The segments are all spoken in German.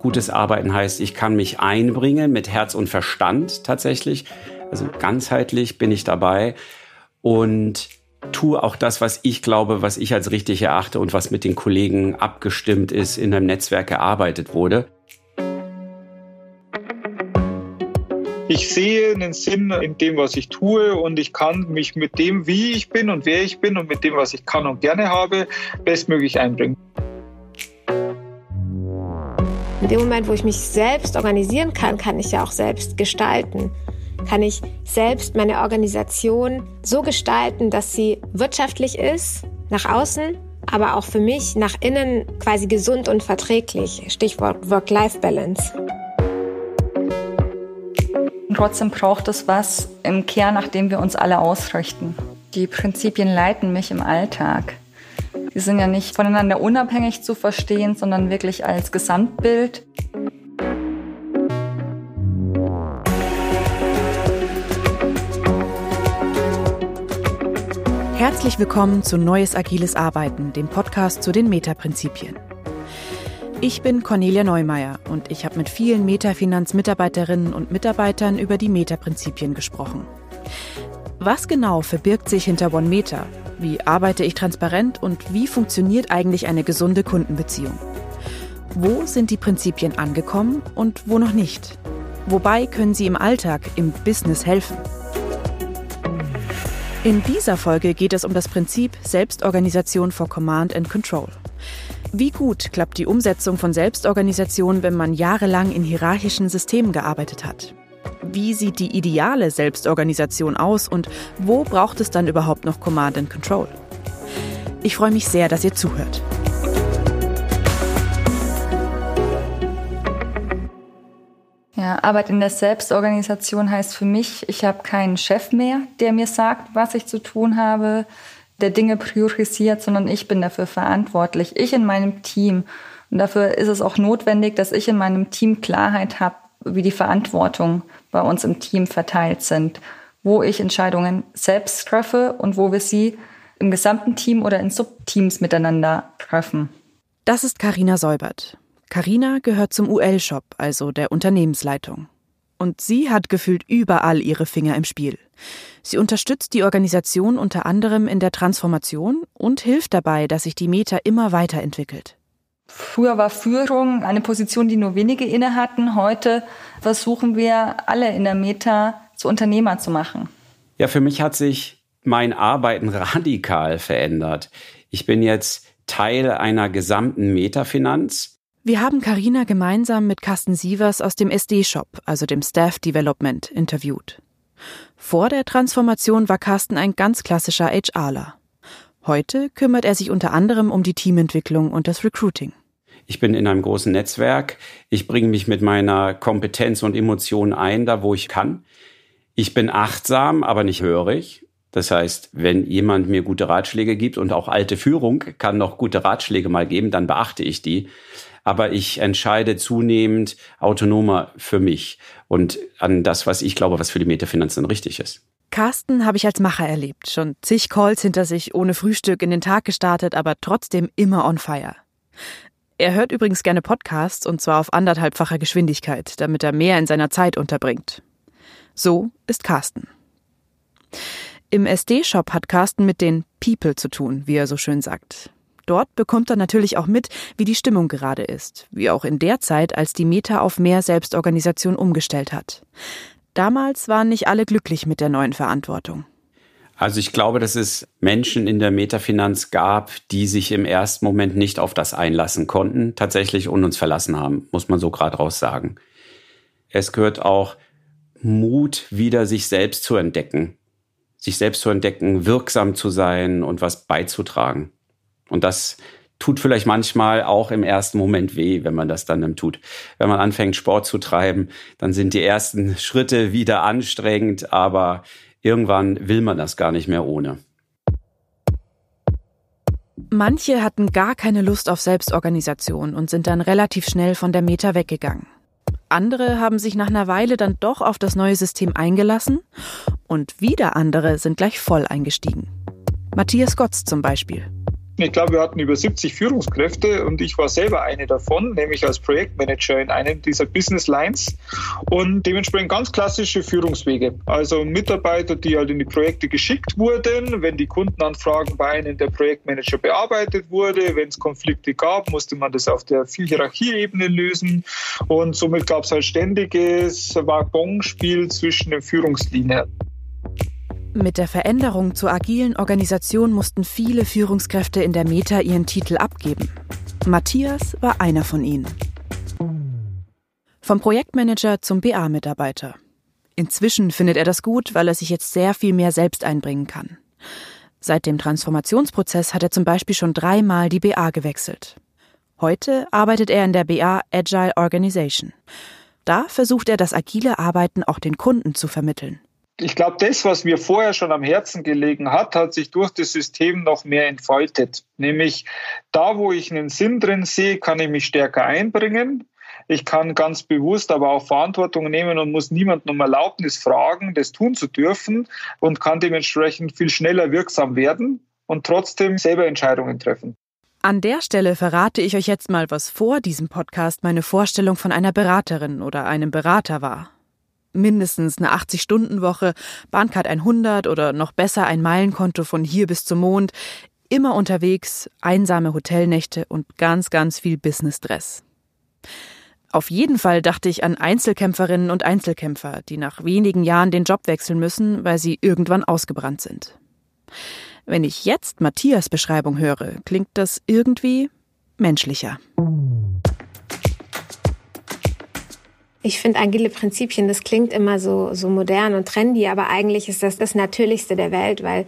Gutes Arbeiten heißt, ich kann mich einbringen mit Herz und Verstand tatsächlich. Also ganzheitlich bin ich dabei und tue auch das, was ich glaube, was ich als richtig erachte und was mit den Kollegen abgestimmt ist, in einem Netzwerk gearbeitet wurde. Ich sehe einen Sinn in dem, was ich tue und ich kann mich mit dem, wie ich bin und wer ich bin und mit dem, was ich kann und gerne habe, bestmöglich einbringen. Dem Moment, wo ich mich selbst organisieren kann, kann ich ja auch selbst gestalten. Kann ich selbst meine Organisation so gestalten, dass sie wirtschaftlich ist, nach außen, aber auch für mich nach innen quasi gesund und verträglich. Stichwort Work-Life-Balance. Trotzdem braucht es was im Kern, nach dem wir uns alle ausrichten. Die Prinzipien leiten mich im Alltag. Die sind ja nicht voneinander unabhängig zu verstehen, sondern wirklich als Gesamtbild. Herzlich willkommen zu Neues Agiles Arbeiten, dem Podcast zu den Metaprinzipien. Ich bin Cornelia Neumeier und ich habe mit vielen Metafinanz-Mitarbeiterinnen und Mitarbeitern über die Metaprinzipien gesprochen. Was genau verbirgt sich hinter One Meta? Wie arbeite ich transparent und wie funktioniert eigentlich eine gesunde Kundenbeziehung? Wo sind die Prinzipien angekommen und wo noch nicht? Wobei können sie im Alltag, im Business helfen? In dieser Folge geht es um das Prinzip Selbstorganisation for Command and Control. Wie gut klappt die Umsetzung von Selbstorganisation, wenn man jahrelang in hierarchischen Systemen gearbeitet hat? Wie sieht die ideale Selbstorganisation aus und wo braucht es dann überhaupt noch Command and Control? Ich freue mich sehr, dass ihr zuhört. Ja, Arbeit in der Selbstorganisation heißt für mich, ich habe keinen Chef mehr, der mir sagt, was ich zu tun habe der Dinge priorisiert, sondern ich bin dafür verantwortlich. Ich in meinem Team. Und dafür ist es auch notwendig, dass ich in meinem Team Klarheit habe, wie die Verantwortung bei uns im Team verteilt sind, wo ich Entscheidungen selbst treffe und wo wir sie im gesamten Team oder in Subteams miteinander treffen. Das ist Karina Säubert. Karina gehört zum UL-Shop, also der Unternehmensleitung. Und sie hat gefühlt überall ihre Finger im Spiel. Sie unterstützt die Organisation unter anderem in der Transformation und hilft dabei, dass sich die Meta immer weiterentwickelt. Früher war Führung eine Position, die nur wenige inne hatten. Heute versuchen wir alle in der Meta zu Unternehmer zu machen. Ja, für mich hat sich mein Arbeiten radikal verändert. Ich bin jetzt Teil einer gesamten Metafinanz. Wir haben Karina gemeinsam mit Carsten Sievers aus dem SD-Shop, also dem Staff Development, interviewt. Vor der Transformation war Carsten ein ganz klassischer HRler. Heute kümmert er sich unter anderem um die Teamentwicklung und das Recruiting. Ich bin in einem großen Netzwerk. Ich bringe mich mit meiner Kompetenz und Emotionen ein, da wo ich kann. Ich bin achtsam, aber nicht hörig. Das heißt, wenn jemand mir gute Ratschläge gibt und auch alte Führung kann noch gute Ratschläge mal geben, dann beachte ich die aber ich entscheide zunehmend autonomer für mich und an das, was ich glaube, was für die Metafinanzen richtig ist. Carsten habe ich als Macher erlebt, schon zig Calls hinter sich, ohne Frühstück in den Tag gestartet, aber trotzdem immer on fire. Er hört übrigens gerne Podcasts und zwar auf anderthalbfacher Geschwindigkeit, damit er mehr in seiner Zeit unterbringt. So ist Carsten. Im SD-Shop hat Carsten mit den People zu tun, wie er so schön sagt. Dort bekommt er natürlich auch mit, wie die Stimmung gerade ist, wie auch in der Zeit, als die Meta auf mehr Selbstorganisation umgestellt hat. Damals waren nicht alle glücklich mit der neuen Verantwortung. Also ich glaube, dass es Menschen in der Metafinanz gab, die sich im ersten Moment nicht auf das einlassen konnten, tatsächlich und uns verlassen haben, muss man so gerade raus sagen. Es gehört auch Mut, wieder sich selbst zu entdecken, sich selbst zu entdecken, wirksam zu sein und was beizutragen. Und das tut vielleicht manchmal auch im ersten Moment weh, wenn man das dann tut. Wenn man anfängt, Sport zu treiben, dann sind die ersten Schritte wieder anstrengend, aber irgendwann will man das gar nicht mehr ohne. Manche hatten gar keine Lust auf Selbstorganisation und sind dann relativ schnell von der Meta weggegangen. Andere haben sich nach einer Weile dann doch auf das neue System eingelassen und wieder andere sind gleich voll eingestiegen. Matthias Gotz zum Beispiel. Ich glaube, wir hatten über 70 Führungskräfte und ich war selber eine davon, nämlich als Projektmanager in einem dieser Business Lines und dementsprechend ganz klassische Führungswege. Also Mitarbeiter, die halt in die Projekte geschickt wurden, wenn die Kundenanfragen bei einem der Projektmanager bearbeitet wurde, wenn es Konflikte gab, musste man das auf der Hierarchieebene lösen und somit gab es halt ständiges Waggonspiel zwischen den Führungslinien. Mit der Veränderung zur agilen Organisation mussten viele Führungskräfte in der Meta ihren Titel abgeben. Matthias war einer von ihnen. Vom Projektmanager zum BA-Mitarbeiter. Inzwischen findet er das gut, weil er sich jetzt sehr viel mehr selbst einbringen kann. Seit dem Transformationsprozess hat er zum Beispiel schon dreimal die BA gewechselt. Heute arbeitet er in der BA Agile Organization. Da versucht er das agile Arbeiten auch den Kunden zu vermitteln ich glaube, das, was mir vorher schon am Herzen gelegen hat, hat sich durch das System noch mehr entfaltet. Nämlich da, wo ich einen Sinn drin sehe, kann ich mich stärker einbringen. Ich kann ganz bewusst aber auch Verantwortung nehmen und muss niemanden um Erlaubnis fragen, das tun zu dürfen und kann dementsprechend viel schneller wirksam werden und trotzdem selber Entscheidungen treffen. An der Stelle verrate ich euch jetzt mal, was vor diesem Podcast meine Vorstellung von einer Beraterin oder einem Berater war mindestens eine 80-Stunden-Woche, Bahncard 100 oder noch besser ein Meilenkonto von hier bis zum Mond, immer unterwegs, einsame Hotelnächte und ganz, ganz viel Business-Stress. Auf jeden Fall dachte ich an Einzelkämpferinnen und Einzelkämpfer, die nach wenigen Jahren den Job wechseln müssen, weil sie irgendwann ausgebrannt sind. Wenn ich jetzt Matthias Beschreibung höre, klingt das irgendwie menschlicher. Ich finde agile Prinzipien, das klingt immer so, so modern und trendy, aber eigentlich ist das das Natürlichste der Welt, weil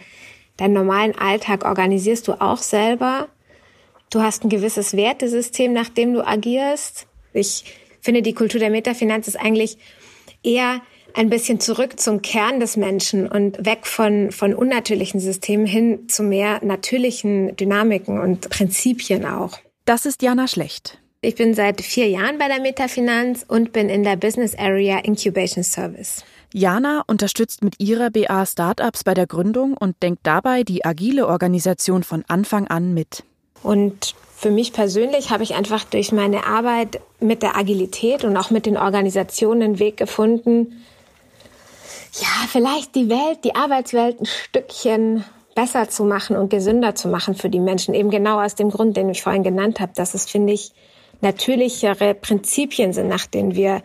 deinen normalen Alltag organisierst du auch selber. Du hast ein gewisses Wertesystem, nach dem du agierst. Ich finde, die Kultur der Metafinanz ist eigentlich eher ein bisschen zurück zum Kern des Menschen und weg von, von unnatürlichen Systemen hin zu mehr natürlichen Dynamiken und Prinzipien auch. Das ist Jana Schlecht. Ich bin seit vier Jahren bei der Metafinanz und bin in der Business Area Incubation Service. Jana unterstützt mit ihrer BA Startups bei der Gründung und denkt dabei die agile Organisation von Anfang an mit. Und für mich persönlich habe ich einfach durch meine Arbeit mit der Agilität und auch mit den Organisationen einen Weg gefunden, ja, vielleicht die Welt, die Arbeitswelt ein Stückchen besser zu machen und gesünder zu machen für die Menschen. Eben genau aus dem Grund, den ich vorhin genannt habe, dass es, finde ich, natürlichere Prinzipien sind, nach denen wir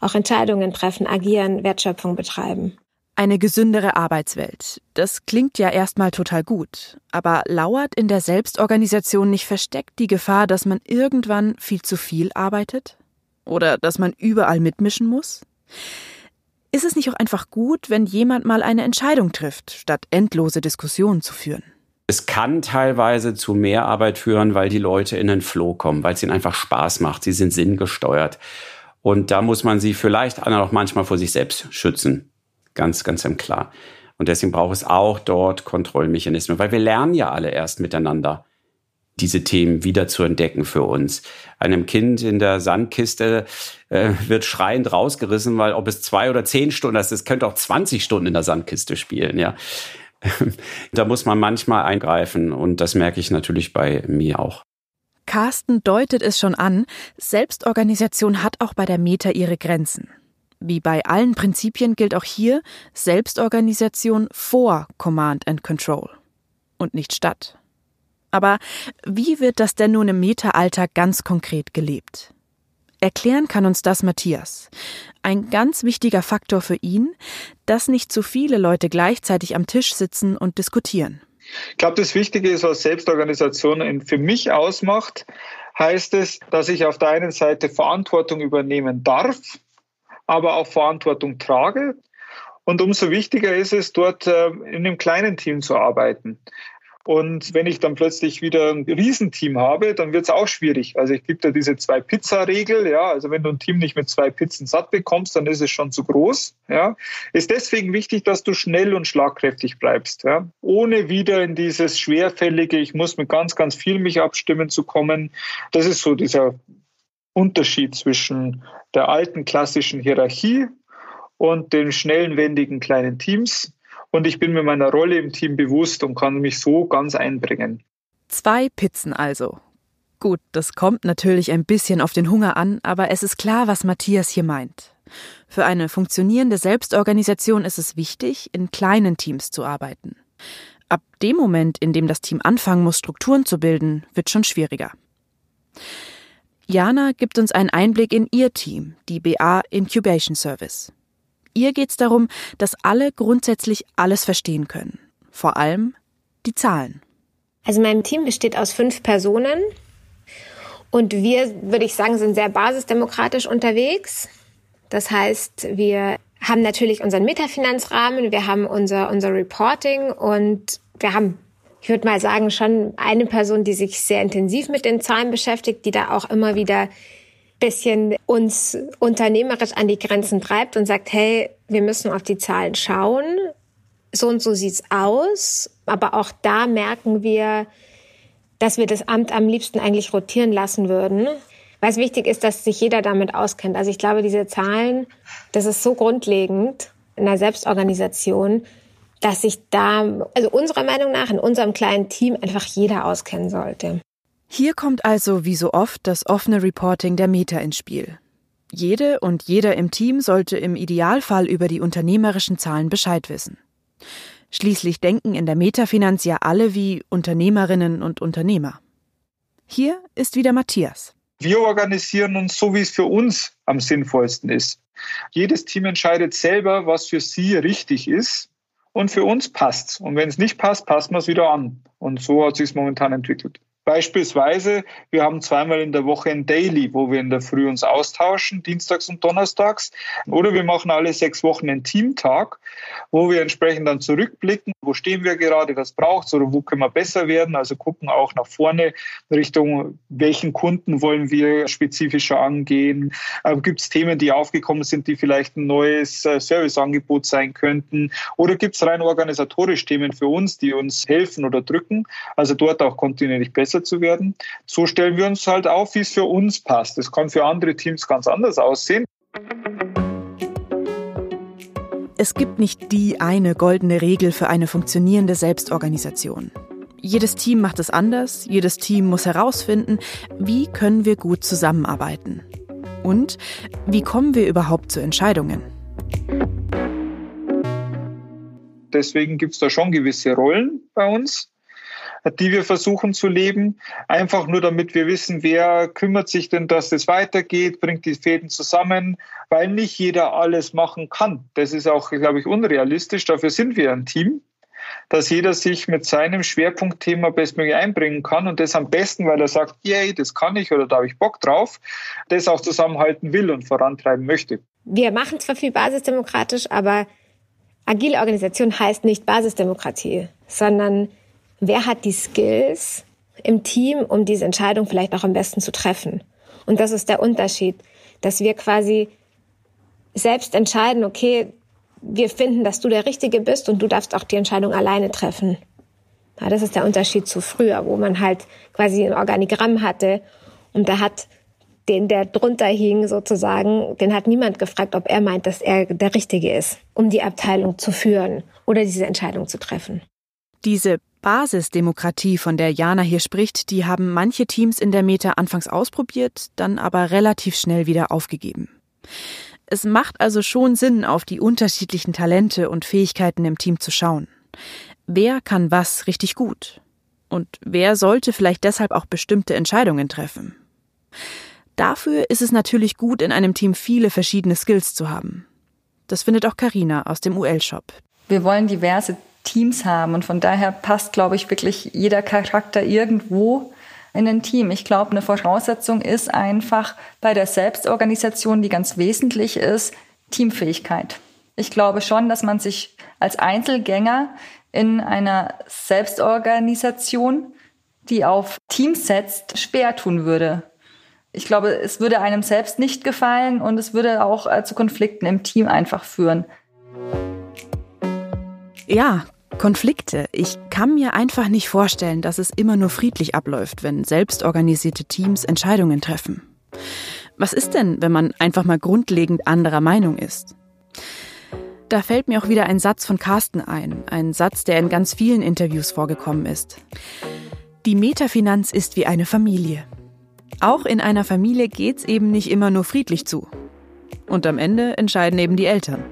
auch Entscheidungen treffen, agieren, Wertschöpfung betreiben. Eine gesündere Arbeitswelt. Das klingt ja erstmal total gut. Aber lauert in der Selbstorganisation nicht versteckt die Gefahr, dass man irgendwann viel zu viel arbeitet? Oder dass man überall mitmischen muss? Ist es nicht auch einfach gut, wenn jemand mal eine Entscheidung trifft, statt endlose Diskussionen zu führen? Es kann teilweise zu mehr Arbeit führen, weil die Leute in den Flow kommen, weil es ihnen einfach Spaß macht. Sie sind sinngesteuert. Und da muss man sie vielleicht auch manchmal vor sich selbst schützen. Ganz, ganz im Klar. Und deswegen braucht es auch dort Kontrollmechanismen, weil wir lernen ja alle erst miteinander, diese Themen wieder zu entdecken für uns. Einem Kind in der Sandkiste äh, wird schreiend rausgerissen, weil ob es zwei oder zehn Stunden ist, es könnte auch 20 Stunden in der Sandkiste spielen, ja. da muss man manchmal eingreifen und das merke ich natürlich bei mir auch. Carsten deutet es schon an, Selbstorganisation hat auch bei der Meta ihre Grenzen. Wie bei allen Prinzipien gilt auch hier Selbstorganisation vor Command and Control und nicht statt. Aber wie wird das denn nun im Meta-Alltag ganz konkret gelebt? Erklären kann uns das Matthias. Ein ganz wichtiger Faktor für ihn, dass nicht zu viele Leute gleichzeitig am Tisch sitzen und diskutieren. Ich glaube, das Wichtige ist, was Selbstorganisation für mich ausmacht, heißt es, dass ich auf der einen Seite Verantwortung übernehmen darf, aber auch Verantwortung trage. Und umso wichtiger ist es, dort äh, in einem kleinen Team zu arbeiten. Und wenn ich dann plötzlich wieder ein Riesenteam habe, dann wird es auch schwierig. Also ich gebe da diese zwei Pizza-Regel, ja. Also wenn du ein Team nicht mit zwei Pizzen satt bekommst, dann ist es schon zu groß, ja. Ist deswegen wichtig, dass du schnell und schlagkräftig bleibst, ja. Ohne wieder in dieses schwerfällige, ich muss mit ganz, ganz viel mich abstimmen zu kommen. Das ist so dieser Unterschied zwischen der alten klassischen Hierarchie und den schnellen, wendigen kleinen Teams. Und ich bin mir meiner Rolle im Team bewusst und kann mich so ganz einbringen. Zwei Pizzen also. Gut, das kommt natürlich ein bisschen auf den Hunger an, aber es ist klar, was Matthias hier meint. Für eine funktionierende Selbstorganisation ist es wichtig, in kleinen Teams zu arbeiten. Ab dem Moment, in dem das Team anfangen muss, Strukturen zu bilden, wird schon schwieriger. Jana gibt uns einen Einblick in ihr Team, die BA Incubation Service. Ihr geht es darum, dass alle grundsätzlich alles verstehen können. Vor allem die Zahlen. Also mein Team besteht aus fünf Personen und wir, würde ich sagen, sind sehr basisdemokratisch unterwegs. Das heißt, wir haben natürlich unseren Metafinanzrahmen, wir haben unser, unser Reporting und wir haben, ich würde mal sagen, schon eine Person, die sich sehr intensiv mit den Zahlen beschäftigt, die da auch immer wieder bisschen uns unternehmerisch an die Grenzen treibt und sagt, hey, wir müssen auf die Zahlen schauen. So und so sieht's aus. Aber auch da merken wir, dass wir das Amt am liebsten eigentlich rotieren lassen würden. Weil es wichtig ist, dass sich jeder damit auskennt. Also ich glaube, diese Zahlen, das ist so grundlegend in der Selbstorganisation, dass sich da, also unserer Meinung nach, in unserem kleinen Team einfach jeder auskennen sollte. Hier kommt also wie so oft das offene Reporting der Meta ins Spiel. Jede und jeder im Team sollte im Idealfall über die unternehmerischen Zahlen Bescheid wissen. Schließlich denken in der Metafinanz ja alle wie Unternehmerinnen und Unternehmer. Hier ist wieder Matthias. Wir organisieren uns so, wie es für uns am sinnvollsten ist. Jedes Team entscheidet selber, was für sie richtig ist. Und für uns passt's. Und wenn es nicht passt, passen wir es wieder an. Und so hat sich momentan entwickelt. Beispielsweise, wir haben zweimal in der Woche ein Daily, wo wir in der Früh uns austauschen, dienstags und donnerstags. Oder wir machen alle sechs Wochen einen Teamtag, wo wir entsprechend dann zurückblicken, wo stehen wir gerade, was braucht es oder wo können wir besser werden. Also gucken auch nach vorne Richtung, welchen Kunden wollen wir spezifischer angehen. Äh, gibt es Themen, die aufgekommen sind, die vielleicht ein neues äh, Serviceangebot sein könnten? Oder gibt es rein organisatorisch Themen für uns, die uns helfen oder drücken? Also dort auch kontinuierlich besser besser zu werden. So stellen wir uns halt auf, wie es für uns passt. Das kann für andere Teams ganz anders aussehen. Es gibt nicht die eine goldene Regel für eine funktionierende Selbstorganisation. Jedes Team macht es anders, jedes Team muss herausfinden, wie können wir gut zusammenarbeiten. Und wie kommen wir überhaupt zu Entscheidungen? Deswegen gibt es da schon gewisse Rollen bei uns die wir versuchen zu leben. Einfach nur, damit wir wissen, wer kümmert sich denn, dass es weitergeht, bringt die Fäden zusammen, weil nicht jeder alles machen kann. Das ist auch, glaube ich, unrealistisch. Dafür sind wir ein Team dass jeder sich mit seinem Schwerpunktthema bestmöglich einbringen kann und das am besten, weil er sagt, yay, das kann ich oder da habe ich Bock drauf, das auch zusammenhalten will und vorantreiben möchte. Wir machen zwar viel basisdemokratisch, aber agile Organisation heißt nicht Basisdemokratie, sondern wer hat die Skills im Team, um diese Entscheidung vielleicht auch am besten zu treffen. Und das ist der Unterschied, dass wir quasi selbst entscheiden, okay, wir finden, dass du der Richtige bist und du darfst auch die Entscheidung alleine treffen. Ja, das ist der Unterschied zu früher, wo man halt quasi ein Organigramm hatte und da hat den, der drunter hing sozusagen, den hat niemand gefragt, ob er meint, dass er der Richtige ist, um die Abteilung zu führen oder diese Entscheidung zu treffen. Diese Basisdemokratie, von der Jana hier spricht, die haben manche Teams in der Meta anfangs ausprobiert, dann aber relativ schnell wieder aufgegeben. Es macht also schon Sinn, auf die unterschiedlichen Talente und Fähigkeiten im Team zu schauen. Wer kann was richtig gut? Und wer sollte vielleicht deshalb auch bestimmte Entscheidungen treffen? Dafür ist es natürlich gut, in einem Team viele verschiedene Skills zu haben. Das findet auch Karina aus dem UL-Shop. Wir wollen diverse Teams haben. Und von daher passt, glaube ich, wirklich jeder Charakter irgendwo in ein Team. Ich glaube, eine Voraussetzung ist einfach bei der Selbstorganisation, die ganz wesentlich ist, Teamfähigkeit. Ich glaube schon, dass man sich als Einzelgänger in einer Selbstorganisation, die auf Teams setzt, schwer tun würde. Ich glaube, es würde einem selbst nicht gefallen und es würde auch äh, zu Konflikten im Team einfach führen. Ja, Konflikte. Ich kann mir einfach nicht vorstellen, dass es immer nur friedlich abläuft, wenn selbstorganisierte Teams Entscheidungen treffen. Was ist denn, wenn man einfach mal grundlegend anderer Meinung ist? Da fällt mir auch wieder ein Satz von Carsten ein, ein Satz, der in ganz vielen Interviews vorgekommen ist. Die Metafinanz ist wie eine Familie. Auch in einer Familie geht's eben nicht immer nur friedlich zu. Und am Ende entscheiden eben die Eltern.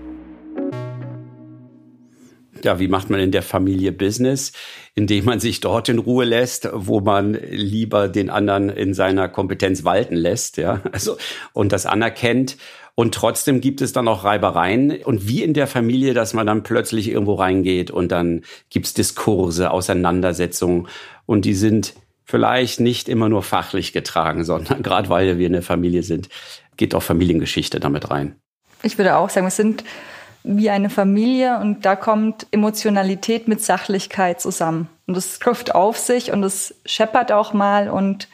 Ja, wie macht man in der Familie Business? Indem man sich dort in Ruhe lässt, wo man lieber den anderen in seiner Kompetenz walten lässt, ja. Also, und das anerkennt. Und trotzdem gibt es dann auch Reibereien. Und wie in der Familie, dass man dann plötzlich irgendwo reingeht und dann gibt's Diskurse, Auseinandersetzungen. Und die sind vielleicht nicht immer nur fachlich getragen, sondern gerade weil wir eine Familie sind, geht auch Familiengeschichte damit rein. Ich würde auch sagen, wir sind wie eine Familie und da kommt Emotionalität mit Sachlichkeit zusammen. Und das trifft auf sich und es scheppert auch mal und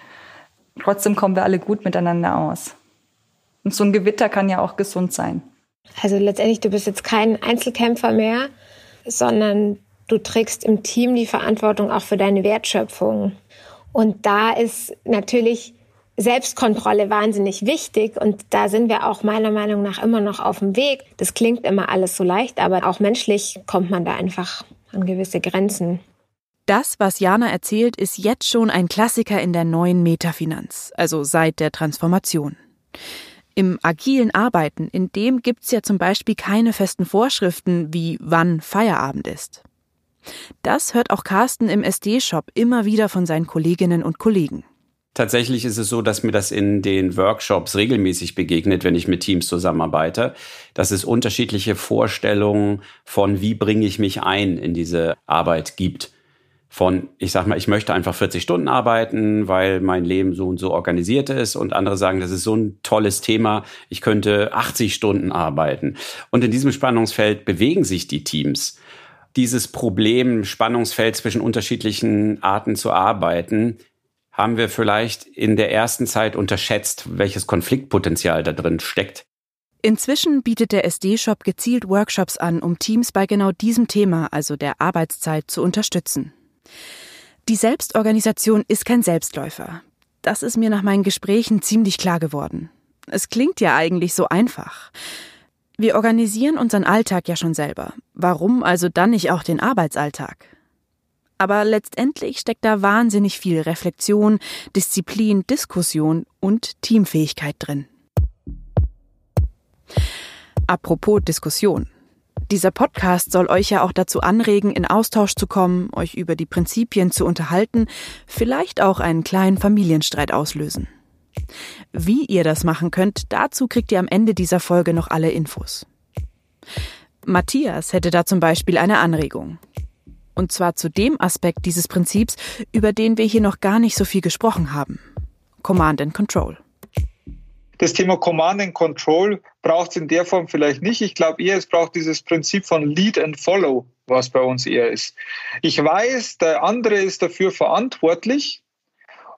trotzdem kommen wir alle gut miteinander aus. Und so ein Gewitter kann ja auch gesund sein. Also letztendlich, du bist jetzt kein Einzelkämpfer mehr, sondern du trägst im Team die Verantwortung auch für deine Wertschöpfung. Und da ist natürlich Selbstkontrolle wahnsinnig wichtig und da sind wir auch meiner Meinung nach immer noch auf dem Weg. Das klingt immer alles so leicht, aber auch menschlich kommt man da einfach an gewisse Grenzen. Das, was Jana erzählt, ist jetzt schon ein Klassiker in der neuen Metafinanz, also seit der Transformation. Im agilen Arbeiten, in dem gibt's ja zum Beispiel keine festen Vorschriften, wie wann Feierabend ist. Das hört auch Carsten im SD-Shop immer wieder von seinen Kolleginnen und Kollegen. Tatsächlich ist es so, dass mir das in den Workshops regelmäßig begegnet, wenn ich mit Teams zusammenarbeite, dass es unterschiedliche Vorstellungen von, wie bringe ich mich ein in diese Arbeit gibt. Von, ich sag mal, ich möchte einfach 40 Stunden arbeiten, weil mein Leben so und so organisiert ist. Und andere sagen, das ist so ein tolles Thema, ich könnte 80 Stunden arbeiten. Und in diesem Spannungsfeld bewegen sich die Teams. Dieses Problem, Spannungsfeld zwischen unterschiedlichen Arten zu arbeiten, haben wir vielleicht in der ersten Zeit unterschätzt, welches Konfliktpotenzial da drin steckt. Inzwischen bietet der SD-Shop gezielt Workshops an, um Teams bei genau diesem Thema, also der Arbeitszeit, zu unterstützen. Die Selbstorganisation ist kein Selbstläufer. Das ist mir nach meinen Gesprächen ziemlich klar geworden. Es klingt ja eigentlich so einfach. Wir organisieren unseren Alltag ja schon selber. Warum also dann nicht auch den Arbeitsalltag? Aber letztendlich steckt da wahnsinnig viel Reflexion, Disziplin, Diskussion und Teamfähigkeit drin. Apropos Diskussion. Dieser Podcast soll euch ja auch dazu anregen, in Austausch zu kommen, euch über die Prinzipien zu unterhalten, vielleicht auch einen kleinen Familienstreit auslösen. Wie ihr das machen könnt, dazu kriegt ihr am Ende dieser Folge noch alle Infos. Matthias hätte da zum Beispiel eine Anregung. Und zwar zu dem Aspekt dieses Prinzips, über den wir hier noch gar nicht so viel gesprochen haben. Command and Control. Das Thema Command and Control braucht es in der Form vielleicht nicht. Ich glaube eher, es braucht dieses Prinzip von Lead and Follow, was bei uns eher ist. Ich weiß, der andere ist dafür verantwortlich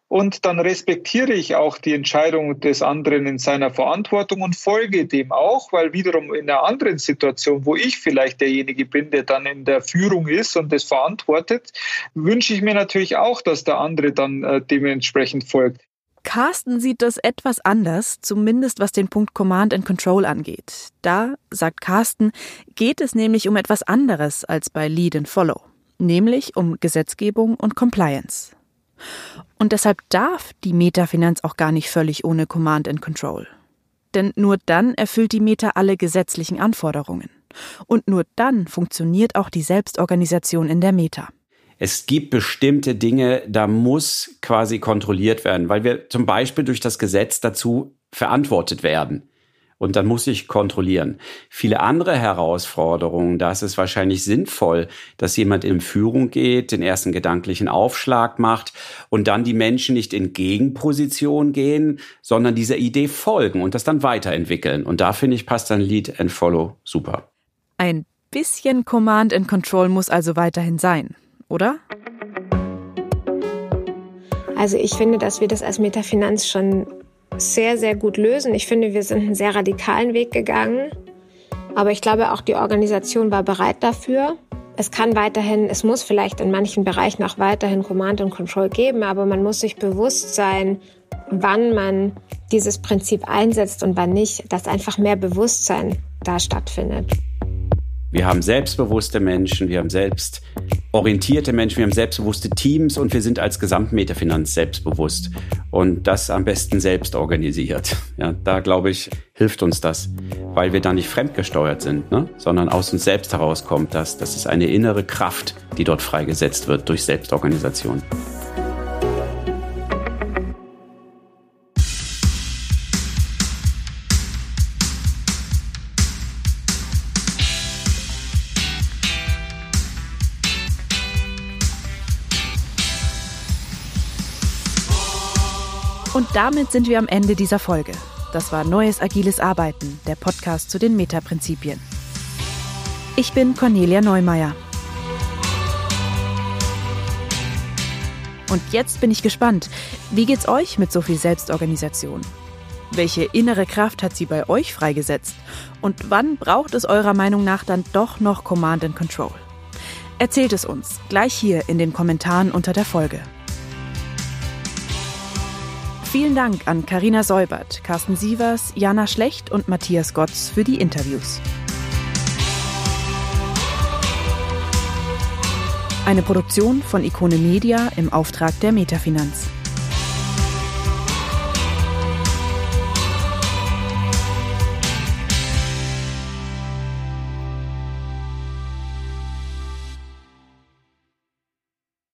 und dann respektiere ich auch die Entscheidung des anderen in seiner Verantwortung und folge dem auch, weil wiederum in einer anderen Situation, wo ich vielleicht derjenige bin, der dann in der Führung ist und das verantwortet, wünsche ich mir natürlich auch, dass der andere dann äh, dementsprechend folgt. Carsten sieht das etwas anders, zumindest was den Punkt Command and Control angeht. Da, sagt Carsten, geht es nämlich um etwas anderes als bei Lead and Follow, nämlich um Gesetzgebung und Compliance. Und deshalb darf die Metafinanz auch gar nicht völlig ohne Command and Control. Denn nur dann erfüllt die Meta alle gesetzlichen Anforderungen. Und nur dann funktioniert auch die Selbstorganisation in der Meta. Es gibt bestimmte Dinge, da muss quasi kontrolliert werden, weil wir zum Beispiel durch das Gesetz dazu verantwortet werden. Und dann muss ich kontrollieren. Viele andere Herausforderungen, da ist es wahrscheinlich sinnvoll, dass jemand in Führung geht, den ersten gedanklichen Aufschlag macht und dann die Menschen nicht in Gegenposition gehen, sondern dieser Idee folgen und das dann weiterentwickeln. Und da finde ich, passt dann Lead and Follow super. Ein bisschen Command and Control muss also weiterhin sein, oder? Also ich finde, dass wir das als Metafinanz schon sehr, sehr gut lösen. Ich finde, wir sind einen sehr radikalen Weg gegangen. Aber ich glaube, auch die Organisation war bereit dafür. Es kann weiterhin, es muss vielleicht in manchen Bereichen auch weiterhin Command und Control geben, aber man muss sich bewusst sein, wann man dieses Prinzip einsetzt und wann nicht, dass einfach mehr Bewusstsein da stattfindet. Wir haben selbstbewusste Menschen, wir haben selbst orientierte Menschen, wir haben selbstbewusste Teams und wir sind als Gesamtmetafinanz selbstbewusst und das am besten selbst organisiert. Ja, da glaube ich, hilft uns das, weil wir da nicht fremdgesteuert sind, ne? sondern aus uns selbst herauskommt, dass das ist eine innere Kraft, die dort freigesetzt wird durch Selbstorganisation. Damit sind wir am Ende dieser Folge. Das war Neues Agiles Arbeiten, der Podcast zu den Metaprinzipien. Ich bin Cornelia Neumeier. Und jetzt bin ich gespannt, wie geht's euch mit so viel Selbstorganisation? Welche innere Kraft hat sie bei euch freigesetzt? Und wann braucht es eurer Meinung nach dann doch noch Command and Control? Erzählt es uns gleich hier in den Kommentaren unter der Folge. Vielen Dank an Karina Säubert, Carsten Sievers, Jana Schlecht und Matthias Gotz für die Interviews. Eine Produktion von Ikone Media im Auftrag der Metafinanz.